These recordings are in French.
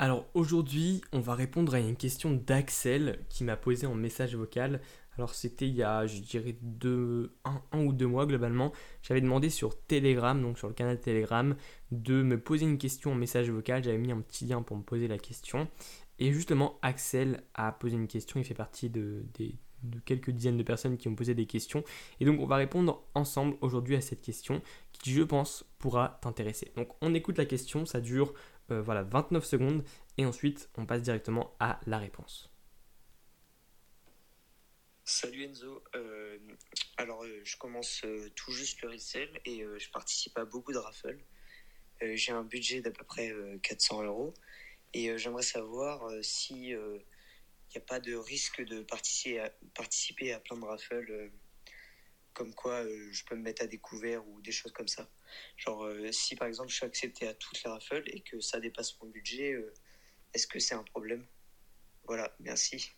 Alors aujourd'hui, on va répondre à une question d'Axel qui m'a posé en message vocal. Alors c'était il y a, je dirais, un, ou deux mois globalement. J'avais demandé sur Telegram, donc sur le canal Telegram, de me poser une question en message vocal. J'avais mis un petit lien pour me poser la question. Et justement, Axel a posé une question. Il fait partie de quelques dizaines de personnes qui ont posé des questions. Et donc on va répondre ensemble aujourd'hui à cette question qui, je pense, pourra t'intéresser. Donc on écoute la question, ça dure euh, voilà, 29 secondes et ensuite on passe directement à la réponse. Salut Enzo, euh, alors euh, je commence tout juste le resell et je participe à beaucoup de raffles. J'ai un budget d'à peu près 400 euros et j'aimerais savoir si il n'y a pas de risque de participer à, participer à plein de raffles comme quoi je peux me mettre à découvert ou des choses comme ça. Genre, euh, si par exemple je suis accepté à toutes les raffles et que ça dépasse mon budget, euh, est-ce que c'est un problème? Voilà, merci.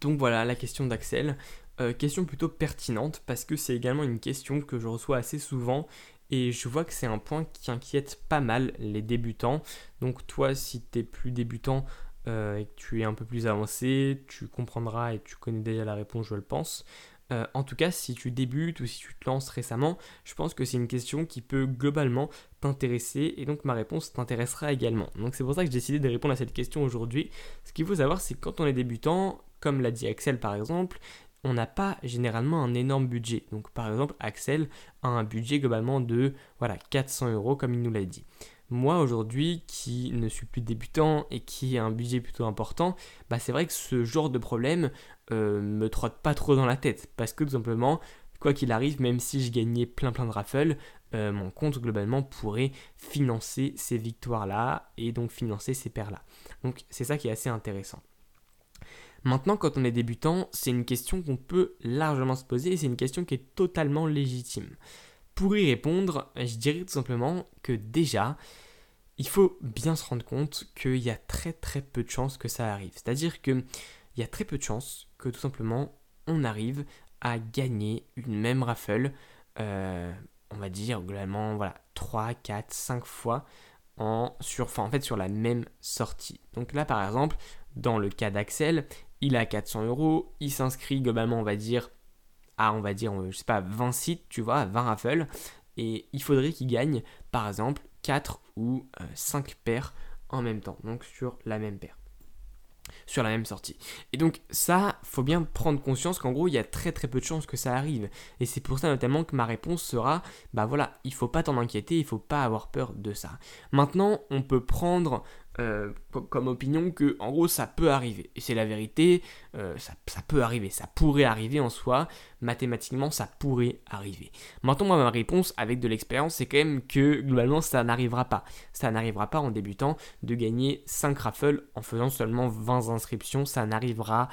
Donc voilà la question d'Axel. Euh, question plutôt pertinente parce que c'est également une question que je reçois assez souvent et je vois que c'est un point qui inquiète pas mal les débutants. Donc toi, si tu es plus débutant et que tu es un peu plus avancé, tu comprendras et tu connais déjà la réponse, je le pense. Euh, en tout cas, si tu débutes ou si tu te lances récemment, je pense que c'est une question qui peut globalement t'intéresser et donc ma réponse t'intéressera également. Donc c'est pour ça que j'ai décidé de répondre à cette question aujourd'hui. Ce qu'il faut savoir, c'est que quand on est débutant, comme l'a dit Axel par exemple, on n'a pas généralement un énorme budget. Donc par exemple, Axel a un budget globalement de voilà, 400 euros comme il nous l'a dit. Moi aujourd'hui, qui ne suis plus débutant et qui a un budget plutôt important, bah c'est vrai que ce genre de problème euh, me trotte pas trop dans la tête. Parce que tout simplement, quoi qu'il arrive, même si je gagnais plein plein de raffles, euh, mon compte globalement pourrait financer ces victoires-là et donc financer ces paires-là. Donc c'est ça qui est assez intéressant. Maintenant, quand on est débutant, c'est une question qu'on peut largement se poser et c'est une question qui est totalement légitime. Pour y répondre, je dirais tout simplement que déjà, il faut bien se rendre compte qu'il y a très très peu de chances que ça arrive. C'est-à-dire qu'il y a très peu de chances que tout simplement on arrive à gagner une même raffle, euh, on va dire globalement voilà, 3, 4, 5 fois en, sur, fait sur la même sortie. Donc là par exemple, dans le cas d'Axel, il a 400 euros, il s'inscrit globalement on va dire on va dire je sais pas 20 sites, tu vois, 20 raffles, et il faudrait qu'il gagne par exemple 4 ou 5 euh, paires en même temps, donc sur la même paire sur la même sortie. Et donc ça, faut bien prendre conscience qu'en gros, il y a très très peu de chances que ça arrive. Et c'est pour ça notamment que ma réponse sera, bah voilà, il faut pas t'en inquiéter, il faut pas avoir peur de ça. Maintenant, on peut prendre euh, comme opinion que en gros ça peut arriver. Et c'est la vérité, euh, ça, peut arriver, ça pourrait arriver en soi, mathématiquement ça pourrait arriver. Maintenant moi ma réponse avec de l'expérience c'est quand même que globalement ça n'arrivera pas. Ça n'arrivera pas en débutant de gagner 5 raffles en faisant seulement 20 inscriptions, ça n'arrivera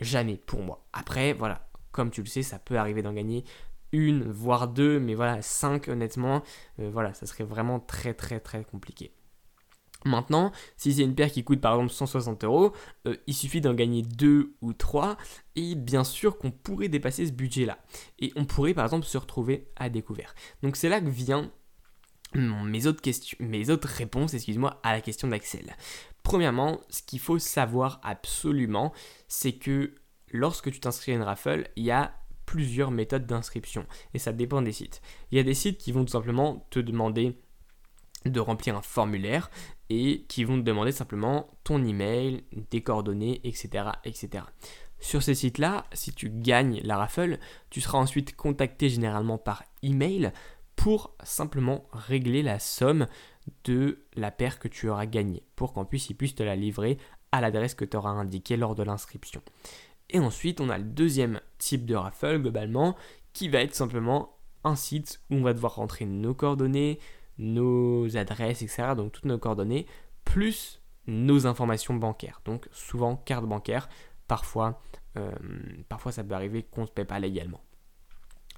jamais pour moi. Après voilà, comme tu le sais ça peut arriver d'en gagner une, voire deux, mais voilà, 5 honnêtement, euh, voilà, ça serait vraiment très très très compliqué. Maintenant, si c'est une paire qui coûte par exemple 160 euros, euh, il suffit d'en gagner 2 ou 3 et bien sûr qu'on pourrait dépasser ce budget-là. Et on pourrait par exemple se retrouver à découvert. Donc c'est là que vient mes autres, questions, mes autres réponses excuse-moi, à la question d'Axel. Premièrement, ce qu'il faut savoir absolument, c'est que lorsque tu t'inscris à une raffle, il y a plusieurs méthodes d'inscription et ça dépend des sites. Il y a des sites qui vont tout simplement te demander de remplir un formulaire et qui vont te demander simplement ton email, tes coordonnées, etc. etc. Sur ces sites-là, si tu gagnes la raffle, tu seras ensuite contacté généralement par email pour simplement régler la somme de la paire que tu auras gagnée, pour qu'on puisse, puisse te la livrer à l'adresse que tu auras indiquée lors de l'inscription. Et ensuite, on a le deuxième type de raffle globalement, qui va être simplement un site où on va devoir rentrer nos coordonnées, nos adresses, etc. Donc toutes nos coordonnées, plus nos informations bancaires. Donc souvent carte bancaire, parfois, euh, parfois ça peut arriver qu'on se paie pas légalement.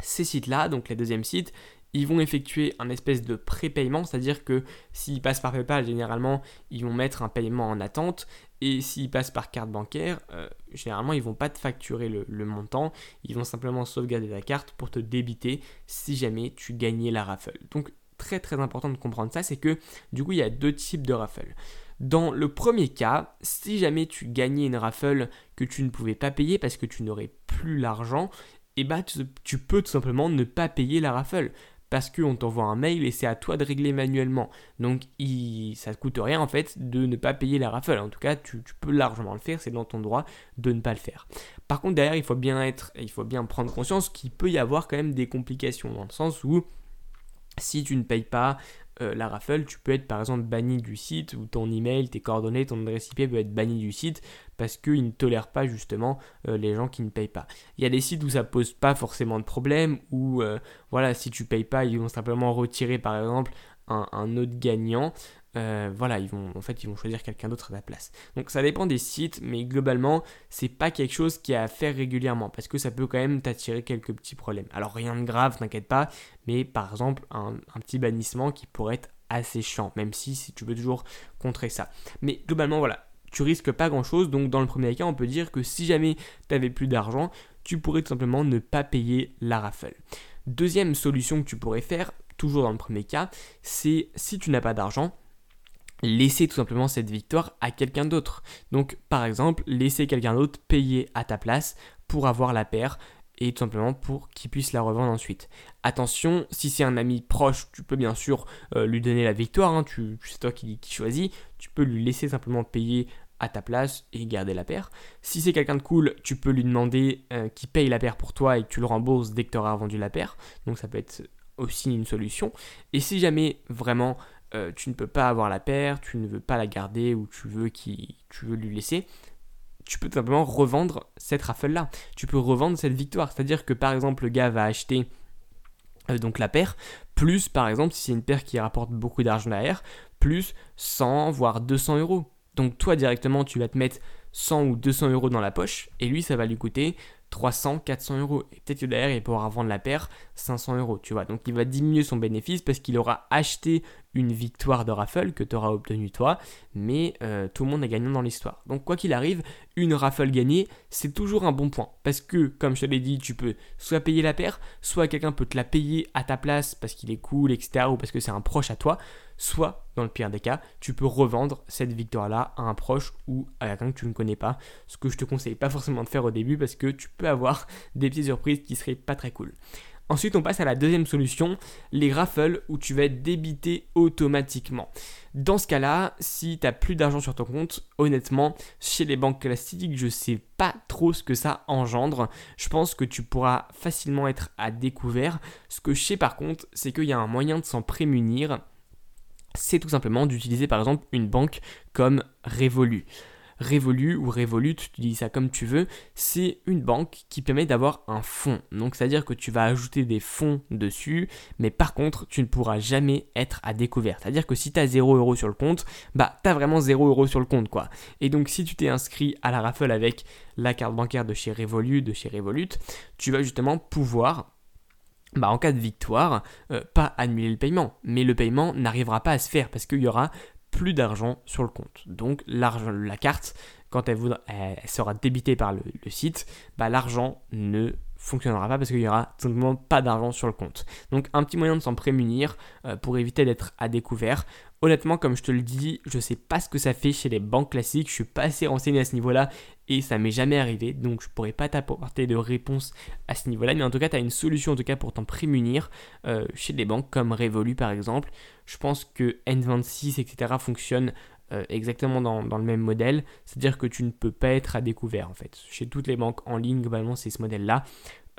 Ces sites-là, donc les deuxièmes sites, ils vont effectuer un espèce de prépaiement, c'est-à-dire que s'ils passent par PayPal, généralement, ils vont mettre un paiement en attente, et s'ils passent par carte bancaire, euh, généralement, ils vont pas te facturer le, le, montant, ils vont simplement sauvegarder ta carte pour te débiter si jamais tu gagnais la raffle. Donc très important de comprendre ça, c'est que du coup il y a deux types de raffles. Dans le premier cas, si jamais tu gagnais une raffle que tu ne pouvais pas payer parce que tu n'aurais plus l'argent, et eh bah ben, tu, peux tout simplement ne pas payer la raffle parce qu'on t'envoie un mail et c'est à toi de régler manuellement. Donc ça ne coûte rien en fait de ne pas payer la raffle. En tout cas, tu, tu peux largement le faire, c'est dans ton droit de ne pas le faire. Par contre, derrière, il faut bien être, il faut bien prendre conscience qu'il peut y avoir quand même des complications dans le sens où si tu ne payes pas euh, la raffle, tu peux être par exemple banni du site ou ton email, tes coordonnées, ton adresse IP peut être banni du site parce qu'ils ne tolèrent pas justement euh, les gens qui ne payent pas. Il y a des sites où ça pose pas forcément de problème, où euh, voilà, si tu payes pas, ils vont simplement retirer par exemple un autre gagnant. Euh, voilà, ils vont, en fait, ils vont choisir quelqu'un d'autre à ta place. Donc ça dépend des sites, mais globalement, c'est pas quelque chose qui est à faire régulièrement parce que ça peut quand même t'attirer quelques petits problèmes. Alors rien de grave, t'inquiète pas, mais par exemple, un, petit bannissement qui pourrait être assez chiant, même si, si tu veux toujours contrer ça. Mais globalement, voilà, tu risques pas grand chose. Donc dans le premier cas, on peut dire que si jamais tu avais plus d'argent, tu pourrais tout simplement ne pas payer la raffle. Deuxième solution que tu pourrais faire, toujours dans le premier cas, c'est si tu n'as pas d'argent, laisser tout simplement cette victoire à quelqu'un d'autre. Donc par exemple, laisser quelqu'un d'autre payer à ta place pour avoir la paire et tout simplement pour qu'il puisse la revendre ensuite. Attention, si c'est un ami proche, tu peux bien sûr euh, lui donner la victoire, hein, c'est toi qui, qui choisis, tu peux lui laisser simplement payer à ta place et garder la paire. Si c'est quelqu'un de cool, tu peux lui demander euh, qu'il paye la paire pour toi et que tu le rembourses dès que tu auras vendu la paire. Donc ça peut être aussi une solution. Et si jamais vraiment euh, tu ne peux pas avoir la paire, tu ne veux pas la garder ou tu veux, tu veux lui laisser, tu peux tout simplement revendre cette raffle-là. Tu peux revendre cette victoire. C'est-à-dire que par exemple, le gars va acheter euh, donc la paire, plus par exemple, si c'est une paire qui rapporte beaucoup d'argent derrière, plus 100 voire 200 euros. Donc toi directement, tu vas te mettre 100 ou 200 euros dans la poche et lui, ça va lui coûter 300, 400 euros. Et peut-être que derrière, il pourra vendre la paire 500 euros, tu vois. Donc il va diminuer son bénéfice parce qu'il aura acheté une victoire de raffle que tu auras obtenue toi, mais euh, tout le monde est gagnant dans l'histoire. Donc quoi qu'il arrive, une raffle gagnée, c'est toujours un bon point. Parce que, comme je te l'ai dit, tu peux soit payer la paire, soit quelqu'un peut te la payer à ta place parce qu'il est cool, etc. ou parce que c'est un proche à toi, soit, dans le pire des cas, tu peux revendre cette victoire-là à un proche ou à quelqu'un que tu ne connais pas. Ce que je te conseille pas forcément de faire au début parce que tu peux avoir des petites surprises qui seraient pas très cool. Ensuite, on passe à la deuxième solution, les raffles où tu vas être débité automatiquement. Dans ce cas-là, si tu n'as plus d'argent sur ton compte, honnêtement, chez les banques classiques, je sais pas trop ce que ça engendre. Je pense que tu pourras facilement être à découvert. Ce que je sais par contre, c'est qu'il y a un moyen de s'en prémunir. C'est tout simplement d'utiliser par exemple une banque comme Revolut. Revolut ou Revolut, tu dis ça comme tu veux, c'est une banque qui permet d'avoir un fonds. Donc c'est-à-dire que tu vas ajouter des fonds dessus, mais par contre, tu ne pourras jamais être à découvert. C'est-à-dire que si tu as 0 euros sur le compte, bah tu as vraiment 0 euros sur le compte quoi. Et donc si tu t'es inscrit à la raffle avec la carte bancaire de chez Revolut, de chez Revolut, tu vas justement pouvoir bah, en cas de victoire, euh, pas annuler le paiement, mais le paiement n'arrivera pas à se faire parce qu'il y aura plus d'argent sur le compte. Donc l'argent, la carte, quand elle, voudra, elle sera débitée par le, site, bah, l'argent ne fonctionnera pas parce qu'il y aura tout simplement pas d'argent sur le compte. Donc un petit moyen de s'en prémunir euh, pour éviter d'être à découvert. Honnêtement, comme je te le dis, je sais pas ce que ça fait chez les banques classiques, je suis pas assez renseigné à ce niveau-là et ça m'est jamais arrivé, donc je pourrais pas t'apporter de réponse à ce niveau-là, mais en tout cas, tu as une solution en tout cas pour t'en prémunir euh, chez des banques comme Revolut par exemple. Je pense que N26, etc. fonctionne euh, exactement dans, le même modèle, c'est-à-dire que tu ne peux pas être à découvert en fait. Chez toutes les banques en ligne, globalement, c'est ce modèle-là.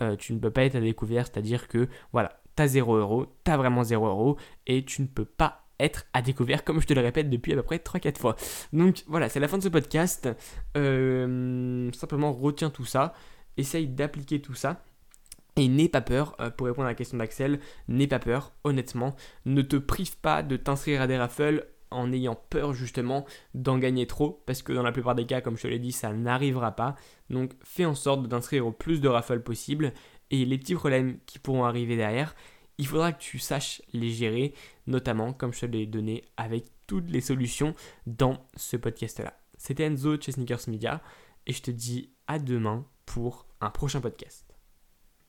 Euh, tu ne peux pas être à découvert, c'est-à-dire que voilà, tu as 0 euros, tu as vraiment 0 euros et tu ne peux pas être à découvert, comme je te le répète depuis à peu près 3-4 fois. Donc voilà, c'est la fin de ce podcast. Euh, simplement retiens tout ça, essaye d'appliquer tout ça. Et n'aie pas peur, pour répondre à la question d'Axel, n'aie pas peur, honnêtement, ne te prive pas de t'inscrire à des raffles en ayant peur justement d'en gagner trop, parce que dans la plupart des cas, comme je te l'ai dit, ça n'arrivera pas. Donc fais en sorte d'inscrire au plus de raffles possible, et les petits problèmes qui pourront arriver derrière, il faudra que tu saches les gérer, notamment comme je te l'ai donné avec toutes les solutions dans ce podcast-là. C'était Enzo de chez Sneakers Media, et je te dis à demain pour un prochain podcast.